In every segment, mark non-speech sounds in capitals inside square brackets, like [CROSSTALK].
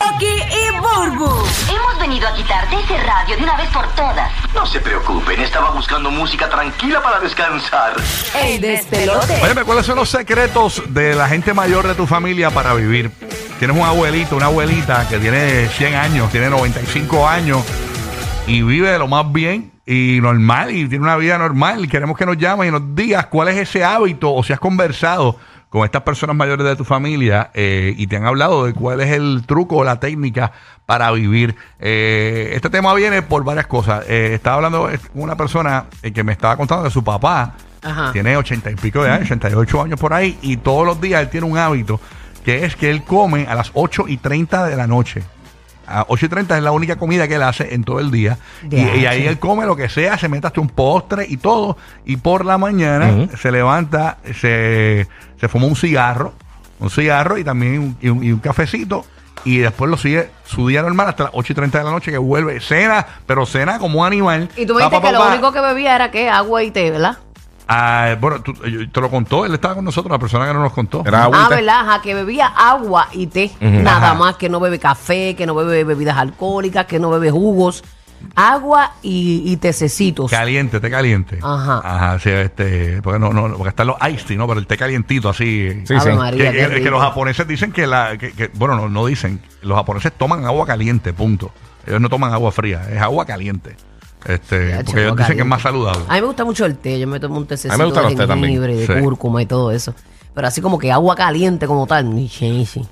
Aquí y Burbu. Hemos venido a quitarte ese radio de una vez por todas. No se preocupen, estaba buscando música tranquila para descansar. El despelote. Óyeme, ¿cuáles son los secretos de la gente mayor de tu familia para vivir? Tienes un abuelito, una abuelita que tiene 100 años, tiene 95 años y vive de lo más bien y normal y tiene una vida normal. Y queremos que nos llames y nos digas cuál es ese hábito o si has conversado con estas personas mayores de tu familia eh, y te han hablado de cuál es el truco o la técnica para vivir. Eh, este tema viene por varias cosas. Eh, estaba hablando con una persona eh, que me estaba contando de su papá. Ajá. Tiene ochenta y pico de años, 88 años por ahí, y todos los días él tiene un hábito que es que él come a las 8 y 30 de la noche. A 8 y 30 es la única comida que él hace en todo el día. Y, y ahí él come lo que sea, se mete hasta un postre y todo. Y por la mañana se levanta, se, se fuma un cigarro, un cigarro y también un, y un, y un cafecito. Y después lo sigue su día normal hasta las 8 y 30 de la noche que vuelve. Cena, pero cena como un animal. Y tú me dijiste pa, que pa, lo único que bebía era que agua y té, ¿verdad? Ah, bueno, tú- yo- te lo contó, él estaba con nosotros, la persona que no nos contó. Era Ah, agüita. ¿verdad? Ajá, que bebía agua y té. Nada Ajá. más, que no bebe café, que no bebe bebidas alcohólicas, que no bebe jugos. Agua y, y tececitos. Caliente, té caliente. Ajá. Ajá, sí, este, porque no, no, porque están los iced tea, ¿no? Pero el té calientito así. Sí, Ave sí. María, que, qué que- que rico. los japoneses dicen que la, que, que- bueno, no, no dicen, los japoneses toman agua caliente, punto. Ellos no toman agua fría, es agua caliente. Este, Ya, porque ellos dicen que es más saludable. A mí me gusta mucho el té. Yo me tomo un tececito A mí me gustan de también. jengibre, de Sí. cúrcuma y todo eso. Pero así como que agua caliente como tal. ni.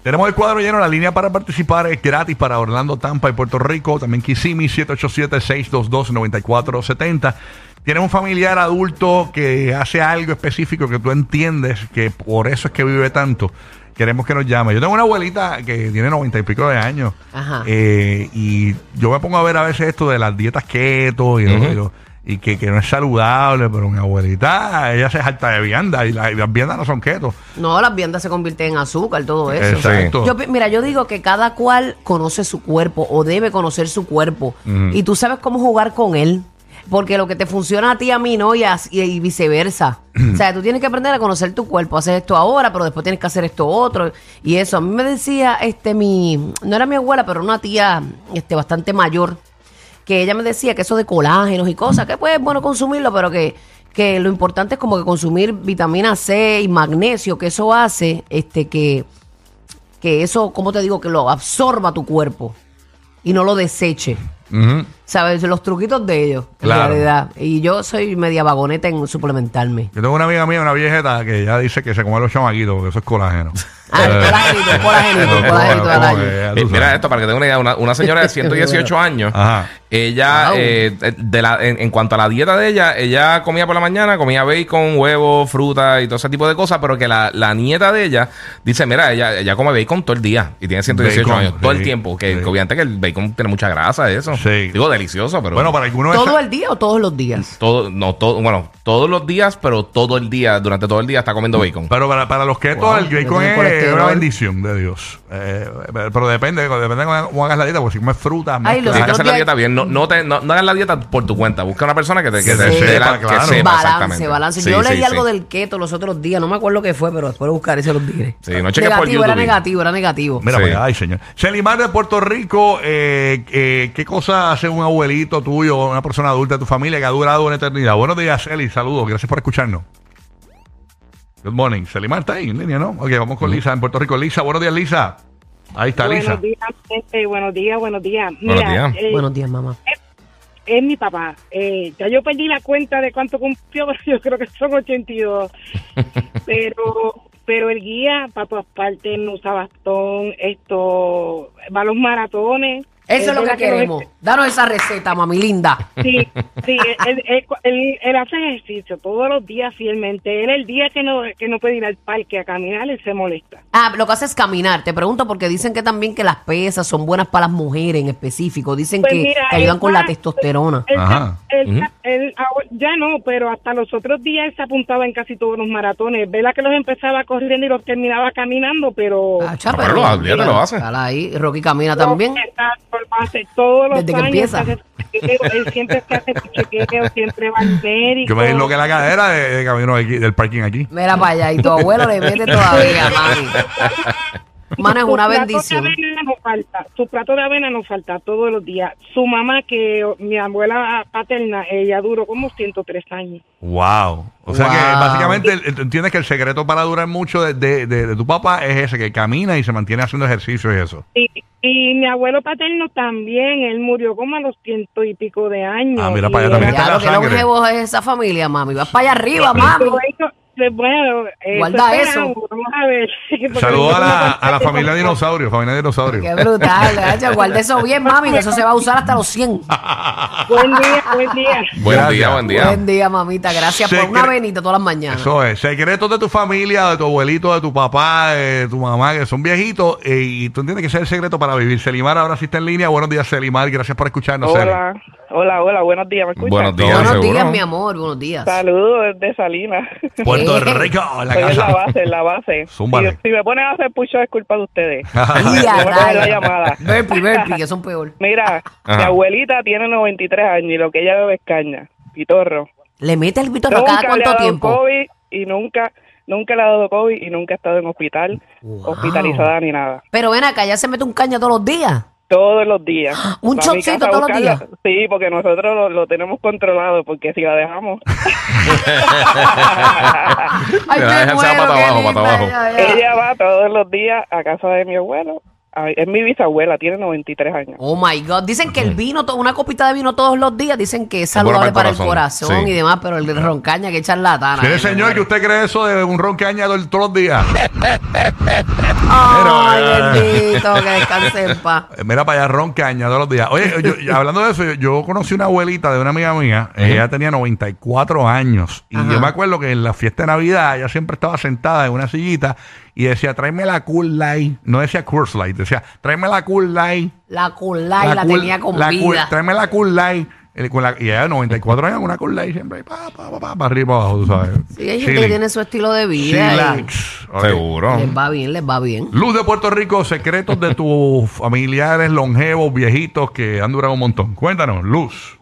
Tenemos el cuadro lleno, la línea para participar es gratis para Orlando, Tampa y Puerto Rico. También Kissimmee, 787-622-9470. Tienes un familiar adulto que hace algo específico que tú entiendes que por eso es que vive tanto. Queremos que nos llame. Yo tengo una abuelita que tiene noventa y pico de años. Ajá. Eh, y yo me pongo a ver a veces esto de las dietas keto y, y lo- y que, que no es saludable, pero mi abuelita, ella se jalta de vianda y, la- y las viandas no son keto. No, las viandas se convierten en azúcar, todo eso. Exacto. Yo, mira, yo digo que cada cual conoce su cuerpo o debe conocer su cuerpo y tú sabes cómo jugar con él. Porque lo que te funciona a ti, a mí, no, y, y- viceversa. o sea, tú tienes que aprender a conocer tu cuerpo. Hacer esto ahora, pero después tienes que hacer esto otro. Y eso, a mí me decía, este, mi, no era mi abuela, pero una tía, este, bastante mayor, que ella me decía que eso de colágenos y cosas, que pues es bueno consumirlo, pero que, que lo importante es como que consumir vitamina C y magnesio, que eso hace este que, que eso, como te digo, que lo absorba tu cuerpo y no lo deseche. ¿Sabes? Los truquitos de ellos, Claro. en realidad. Y yo soy media vagoneta en suplementarme. Yo tengo una amiga mía, una viejeta, que ya dice que se come los chamaquitos porque eso es colágeno. [LAUGHS] Ah, el colágenito, el colágenito, el colágenito del Como año. que ya tú Eh, Mira sabes. esto, para que tengan una idea, una, una señora de [LAUGHS] 118 años, Ajá. ella, Wow. eh, de la, en, en cuanto a la dieta de ella, ella comía por la mañana, comía bacon, huevo, fruta y todo ese tipo de cosas, pero que la, la nieta de ella dice, mira, ella, ella come bacon todo el día y tiene 118 Bacon, años, todo sí, el tiempo, que, sí. que obviamente que el bacon tiene mucha grasa, eso. Sí. Digo, delicioso, pero... Bueno, para algunos es- ¿Todo el día o todos los días? todo, no, todo, bueno, todos los días, pero todo el día, durante todo el día está comiendo bacon. Pero para, para los ketos, Wow, el bacon es una bendición de Dios. Eh, pero depende, depende de cómo hagas la dieta, porque si comes fruta, Ay, los Tienes que otros hacer la dieta bien. No, no, te, no, no hagas la dieta por tu cuenta. Busca una persona que te, que te- dé la- que sepa balance, balance. Sí, Yo sí, leí sí. algo del keto los otros días, no me acuerdo qué fue, pero después de buscar y se los diré. Sí, no cheques por negativo, era negativo, era negativo. Mira, Sí. pues, ay, señor. Celimar de Puerto Rico, eh, eh, ¿qué cosa hace un abuelito tuyo o una persona adulta de tu familia que ha durado una eternidad? Buenos días, Celi, saludos, gracias por escucharnos. Good morning. Celimar está ahí en línea, ¿no? Ok, vamos con Lisa en Puerto Rico. Lisa, buenos días, Lisa. Ahí está, Lisa. Buenos días, gente, buenos días, buenos días. Buenos Mira, días. eh, Buenos días, mamá. es mi papá. Eh, ya yo perdí la cuenta de cuánto cumplió, [LAUGHS] pero yo creo que son 82. [LAUGHS] pero pero el guía para todas partes, no usa bastón, esto, va a los maratones. Eso es lo que verdad que no queremos. Danos esa receta, mami linda. Sí, sí, él, él, él- él hace ejercicio todos los días fielmente. Él el día que no, que no puede ir al parque a caminar, él se molesta. Ah, lo que hace es caminar. Te pregunto porque dicen que también que las pesas son buenas para las mujeres en específico. Dicen Pues que, mira, que ayudan él con la testosterona. Él, Ajá. él- ya no, pero hasta los otros días él se apuntaba en casi todos los maratones. Vela que los empezaba corriendo y los terminaba caminando, pero... Acha, No, pero lo- lo hace. ahí. Rocky camina también. Exacto, lo todos los Desde que años. empieza. hace su chequeo, él siempre se hace su chequeo, siempre va al médico. Yo me disloqué la cadera de, de camino aquí- del parking aquí. Mira para allá. Y tu abuelo le mete todavía, [LAUGHS] mami. Mano, es una plato bendición. de avena no falta, su plato de avena no falta todos los días. Su mamá, que mi abuela paterna, ella duró como 103 años. Wow. O sea que Wow. básicamente el- el- tú entiendes que el secreto para durar mucho de, de- de- de tu papá es ese, que camina y se mantiene haciendo ejercicio y eso. Y, y mi abuelo paterno también, él murió como a los ciento y pico de años. Ah, mira para allá también era- está Ya la lo que sangre. es esa familia, mami. Vas para allá arriba, mami. Eso- bueno, eso Guarda esperamos, eso. Vamos a ver. [LAUGHS] Porque Saludos a la, a la familia con- dinosaurio, familia dinosaurio. Qué brutal. Guarda eso bien, mami, que eso se va a usar hasta los 100. [LAUGHS] Buen día, buen día. Buen día, buen día. Buen día, mamita. Gracias por una venita todas las mañanas. Eso es, secretos de tu familia, de tu abuelito, de tu papá, de tu mamá, que son viejitos, eh, y tú entiendes que ese es el secreto para vivir. Selimar ahora sí está en línea. Buenos días, Selimar, gracias por escucharnos. Hola, hola, hola, buenos días, ¿me escuchas? Buenos días, Buenos seguro. días, mi amor. Buenos días. Saludos desde Salinas. Puerto. Rico, la Estoy en la casa. base, en la base. Si, Zúmbale. si me ponen a hacer push es culpa de ustedes. [LAUGHS] Voy la llamada. Burpee, burpee, que son peor. [LAUGHS] Mira, mi abuelita tiene 93 años y lo que ella bebe es caña, pitorro. Le mete el pitorro cada Nunca le ha cuánto dado tiempo. COVID y nunca, nunca le ha dado COVID y nunca ha estado en hospital, Wow. hospitalizada ni nada. Pero ven acá, ya se mete un caño todos los días. Todos los días. [GASPS] ¿Un Va a mi shotcito casa a todos los buscarla. días? Sí, porque nosotros lo, lo tenemos controlado, porque si la dejamos... [LAUGHS] Ay, esa muero, pata qué abajo, linda pata abajo. ella es. Ella va todos los días a casa de mi abuelo. Ay, es mi bisabuela, tiene 93 años. Oh my God. Dicen que el vino, to- una copita de vino todos los días, dicen que es bueno saludable para para el corazón, corazón, sí. y demás, pero el roncaña que echar latana. ¿Tiene señor que usted cree eso de un ron que añado todos los días? Ay, eh. bendito, que descanse en paz. Eh, Mira para allá, ron que añado todos los días. Oye, yo- yo- hablando de eso, yo, yo conocí una abuelita de una amiga mía. Ella tenía 94 años. Y Ajá. yo me acuerdo que en la fiesta de Navidad ella siempre estaba sentada en una sillita y decía, tráeme la Cool Light. No decía Coors Light, decía, tráeme la Cool Light. La culay la, Cool- tenía con la Cool- vida. tráeme la Cool Light. Con la- y ella de 94 años, una Cool Light siempre, pa, pa, pa, pa, para arriba, para abajo, tú sabes. Sí, hay gente Chilling. que tiene su estilo de vida. Chillax. Ok. Seguro. Les va bien, les va bien. Luz de Puerto Rico, secretos de tus [LAUGHS] familiares longevos, viejitos que han durado un montón. Cuéntanos, Luz.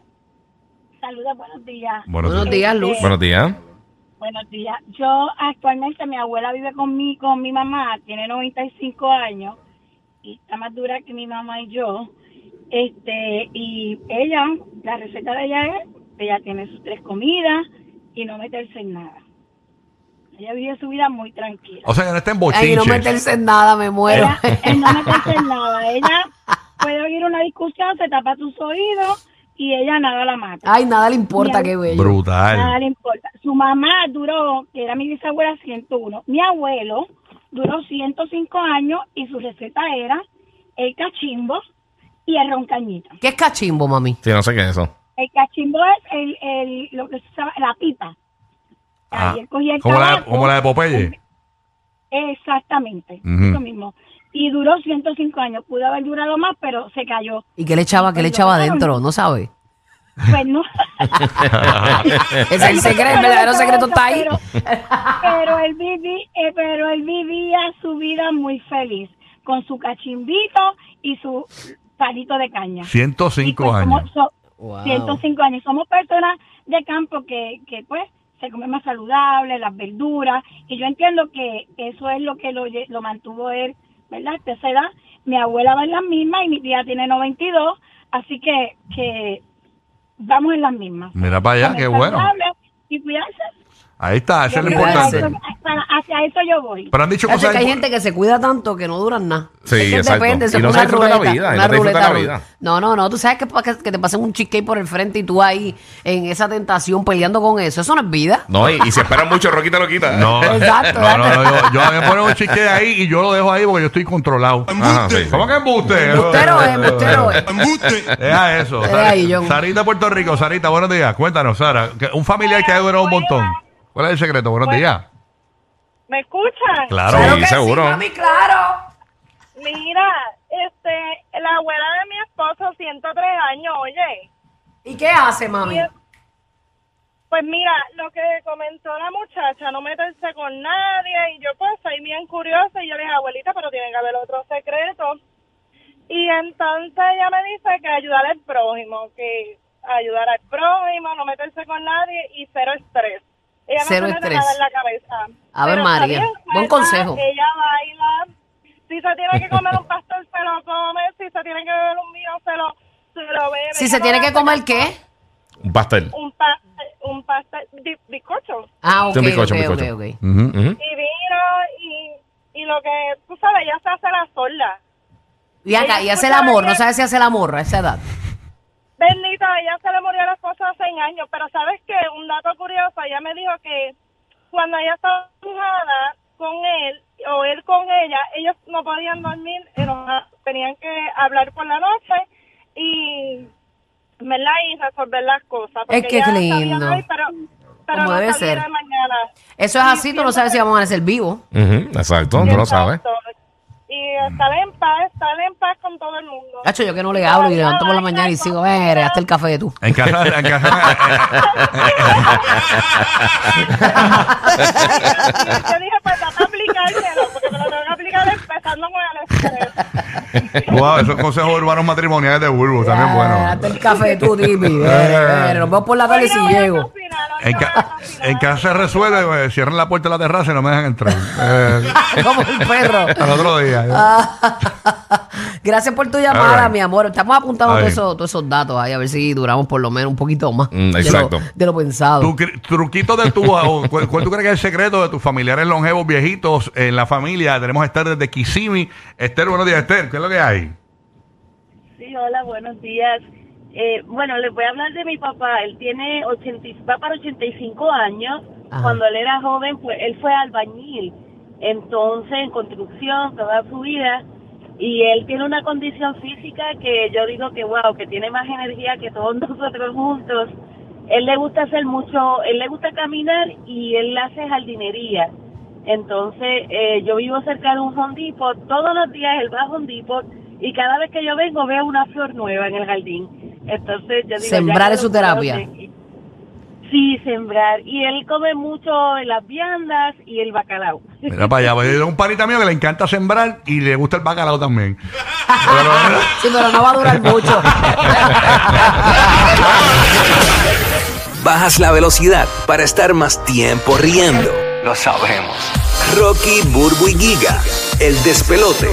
Saludos, buenos días. Buenos Buenos días, Luz. Buenos días. Buenos días. Yo actualmente, mi abuela vive con mi, con mi mamá, tiene 95 años y está más dura que mi mamá y yo. Este, y ella, la receta de ella es, ella tiene sus tres comidas y no meterse en nada. Ella vive su vida muy tranquila. O sea, que no está en Ay, bochinche. no meterse en nada, me muero. Ella, él no meterse en nada. [LAUGHS] Ella puede oír una discusión, se tapa sus oídos y ella nada la mata. Ay, nada le importa, qué bello. Nada Brutal. le importa. Su mamá duró, que era mi bisabuela, 101. Mi abuelo duró 105 años y su receta era el cachimbo y el roncañita. ¿Qué es cachimbo, mami? Sí, no sé qué es eso. El cachimbo es el, el, lo que se llama la pipa. Ah, Ahí él cogía el como, la, como la de Popeye. Exactamente, eso mismo. Y duró 105 años. Pudo haber durado más, pero se cayó. ¿Y qué le echaba, qué le echaba adentro? ¿No sabe? Pues no. [LAUGHS] Es el secreto, el verdadero secreto está ahí. Pero, pero él viví, eh, pero él vivía su vida muy feliz con su cachimbito y su palito de caña. 105 Y pues años. somos- so- Wow. 105 años. Somos personas de campo que, que pues se come más saludable, las verduras, y yo entiendo que eso es lo que lo, lo mantuvo él, ¿verdad? Hasta esa edad. Mi abuela va en las mismas y mi tía tiene 92, así que, que vamos en las mismas. Mira para allá, qué bueno. Y cuidarse. Ahí está, eso es lo Para importante. eso- para- hacia eso yo voy. Pero han dicho cosas. que hay gente que se cuida tanto que no duran nada. Sí, Es que exacto. Depende, Y eso no es se una disfruta la ruleta, vida, y una no te disfruta ruleta la vida. No, no, no. Tú sabes que, para que, te pasen un cheesecake por el frente y tú ahí en esa tentación peleando con eso. Eso no es vida. No, y, y si esperan mucho, te lo quita. No, [LAUGHS] Exacto, no, no, no, yo, yo a mí me ponen un chique ahí y yo lo dejo ahí porque yo estoy controlado. Ajá, sí. ¿Cómo que embuste? Embustero es, embustero es. Deja eso. Deja Sar- ahí, John. Sarita, Puerto Rico. Sarita, buenos días. Cuéntanos, Sara. Un familiar que ha durado un montón. ¿Cuál es el secreto? Buenos días. ¿Me escuchan? Claro. Sí, seguro. mami, claro. Mira, este, la abuela de mi esposo, 103 años, oye. ¿Y qué hace, mami? Pues mira, lo que comentó la muchacha, no meterse con nadie, y yo pues soy bien curiosa, y yo le dije, abuelita, pero tiene que haber otro secreto. Y entonces ella me dice que ayudar al prójimo, que ayudar al prójimo, no meterse con nadie y cero estrés. Ella no Cero estrés. nada en la cabeza. A ver, María, buen consejo. Ella baila. Si se tiene que comer un pastel, se lo come. Si se tiene que beber un vino, se lo, se lo bebe. Si se tiene que comer, ¿qué? Un pastel. Un, pa un pastel, bi- bizcocho. Ah, ok, Sí, un bizcocho, ok, un bizcocho. ok. Ujú, ujú. Y vino y, y lo que, tú sabes, ella se hace la sorda. Y acá, y hace el amor, no bien. sabe si hace el amor a esa edad. Bendita, ella se le murió la esposa hace años, pero ¿sabes qué? Un dato curioso, ella me dijo que cuando ella estaba enojada con él o él con ella, ellos no podían dormir enojados, tenían que hablar por la noche y, ¿verdad? Y resolver las cosas. Es que ella lindo. sabía pero, pero Como no debe ser. de mañana. Eso es así, tú no sabes si vamos a amanecer vivos. Exacto, tú lo sabes. Exacto. Y estar en paz, estar en paz con todo el mundo. Cacho, yo que no le hablo y levanto por la mañana y sigo, eh, hasta el café tú. En casa, en casa. Yo dije, pues dame aplicármelo, porque me lo tengo que aplicar empezando con el estrés. wow, esos consejos urbanos matrimoniales de Bulbo también bueno. Hasta el café tú, Tipi. Eh, eh, Nos vemos por la tarde si llego. En, ca- en casa se resuelve, eh, cierran la puerta de la terraza y no me dejan entrar. Eh, Como el perro. al otro día. Ah. [LAUGHS] Gracias por tu llamada, right. mi amor. Estamos apuntando todos esos, todos esos datos ahí, a ver si duramos por lo menos un poquito más. Mm, de exacto. lo- De lo, pensado. Tu truquito de tu. o ¿cuál, cuál tú crees que es el secreto de tus familiares longevos viejitos en la familia? Tenemos a Esther desde Kissimmee. Esther, buenos días, Esther. ¿Qué es lo que hay? Sí, hola, buenos días. Eh, bueno, les voy a hablar de mi papá. Él tiene 80, y- va para 85 años. Ajá. Cuando él era joven, pues él fue albañil. Entonces, en construcción toda su vida. Y él tiene una condición física que yo digo que, wow, que tiene más energía que todos [LAUGHS] nosotros juntos. Él le gusta hacer mucho, él le gusta caminar y él hace jardinería. Entonces, eh, yo vivo cerca de un Home Depot. Todos los días él va a Home Depot y cada vez que yo vengo veo una flor nueva en el jardín. Entonces, yo digo... Sembrar es su terapia. Sí, sembrar. Y él come mucho las viandas y el bacalao. Mira para allá. pues, Yo tengo un panita mío que le encanta sembrar y le gusta el bacalao también. Pero, [LAUGHS] Sí, pero no va a durar mucho. Bajas la velocidad para estar más tiempo riendo. Lo sabemos. Rocky, Burbu y Giga, el despelote.